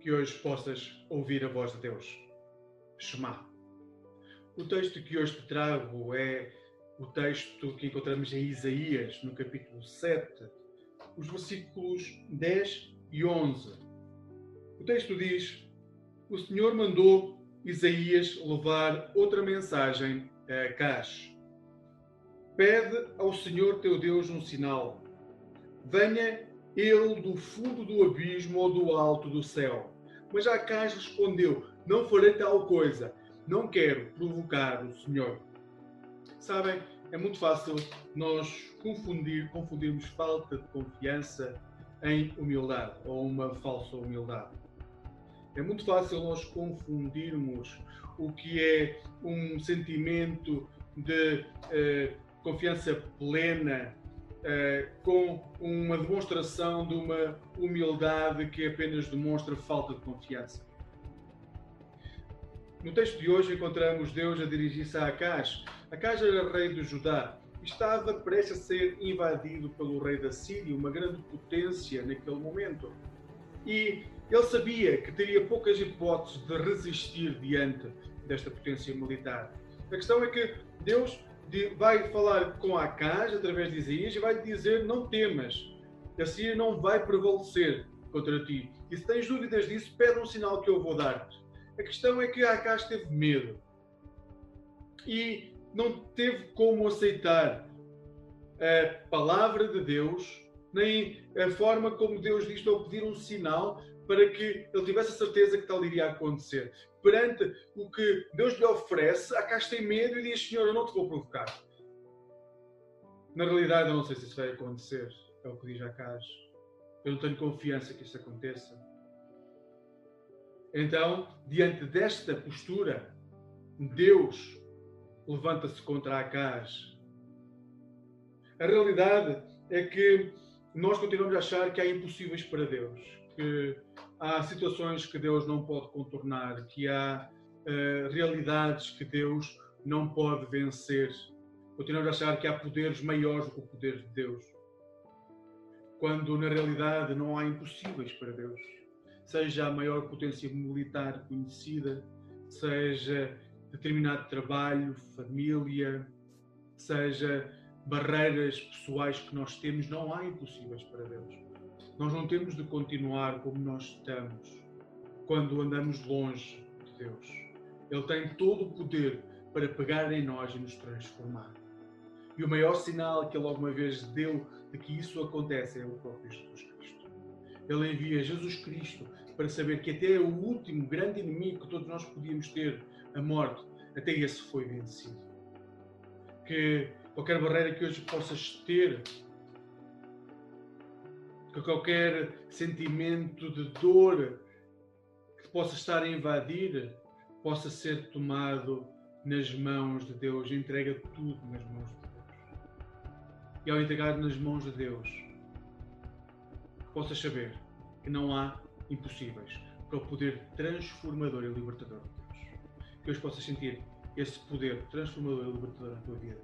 que hoje possas ouvir a voz de Deus. Shema. O texto que hoje te trago é o texto que encontramos em Isaías, no capítulo 7, os versículos 10 e 11. O texto diz: O Senhor mandou Isaías levar outra mensagem a Acás. Pede ao Senhor teu Deus um sinal. Venha ele do fundo do abismo ou do alto do céu. Mas Acás respondeu: Não farei tal coisa. Não quero provocar o Senhor. Sabem, é muito fácil nós confundir, confundirmos falta de confiança em humildade ou uma falsa humildade. É muito fácil nós confundirmos o que é um sentimento de eh, confiança plena com uma demonstração de uma humildade que apenas demonstra falta de confiança. No texto de hoje encontramos Deus a dirigir-se a Acás. Acás era rei de Judá e estava prestes a ser invadido pelo rei da Síria, uma grande potência naquele momento. E ele sabia que teria poucas hipóteses de resistir diante desta potência militar. A questão é que Deus vai falar com Acaz através de Isaías e vai dizer: Não temas, a Síria não vai prevalecer contra ti. E se tens dúvidas disso, pede um sinal que eu vou dar-te. A questão é que Acaz teve medo e não teve como aceitar a palavra de Deus, nem a forma como Deus lhe estou a pedir um sinal para que ele tivesse a certeza que tal iria acontecer. Perante o que Deus lhe oferece, Acas tem medo e diz: Senhor, eu não te vou provocar. Na realidade, eu não sei se isso vai acontecer. É o que diz Acas. Eu não tenho confiança que isso aconteça. Então, diante desta postura, Deus levanta-se contra Acas. A realidade é que nós continuamos a achar que há impossíveis para Deus, que há situações que Deus não pode contornar, que há uh, realidades que Deus não pode vencer. Continuamos a achar que há poderes maiores do que o poder de Deus, quando na realidade não há impossíveis para Deus seja a maior potência militar conhecida, seja determinado trabalho, família, seja barreiras pessoais que nós temos, não há impossíveis para Deus. Nós não temos de continuar como nós estamos quando andamos longe de Deus. Ele tem todo o poder para pegar em nós e nos transformar. E o maior sinal que ele alguma vez deu de que isso acontece é o próprio Jesus Cristo. Ele envia Jesus Cristo para saber que até o último grande inimigo que todos nós podíamos ter, a morte, até esse foi vencido. Que qualquer barreira que hoje possas ter, que qualquer sentimento de dor que possa estar a invadir, possa ser tomado nas mãos de Deus, entrega tudo nas mãos de Deus. E ao entregar nas mãos de Deus, possas saber que não há impossíveis para o poder transformador e libertador de Deus. Que hoje possas sentir esse poder transformador e libertador na tua vida.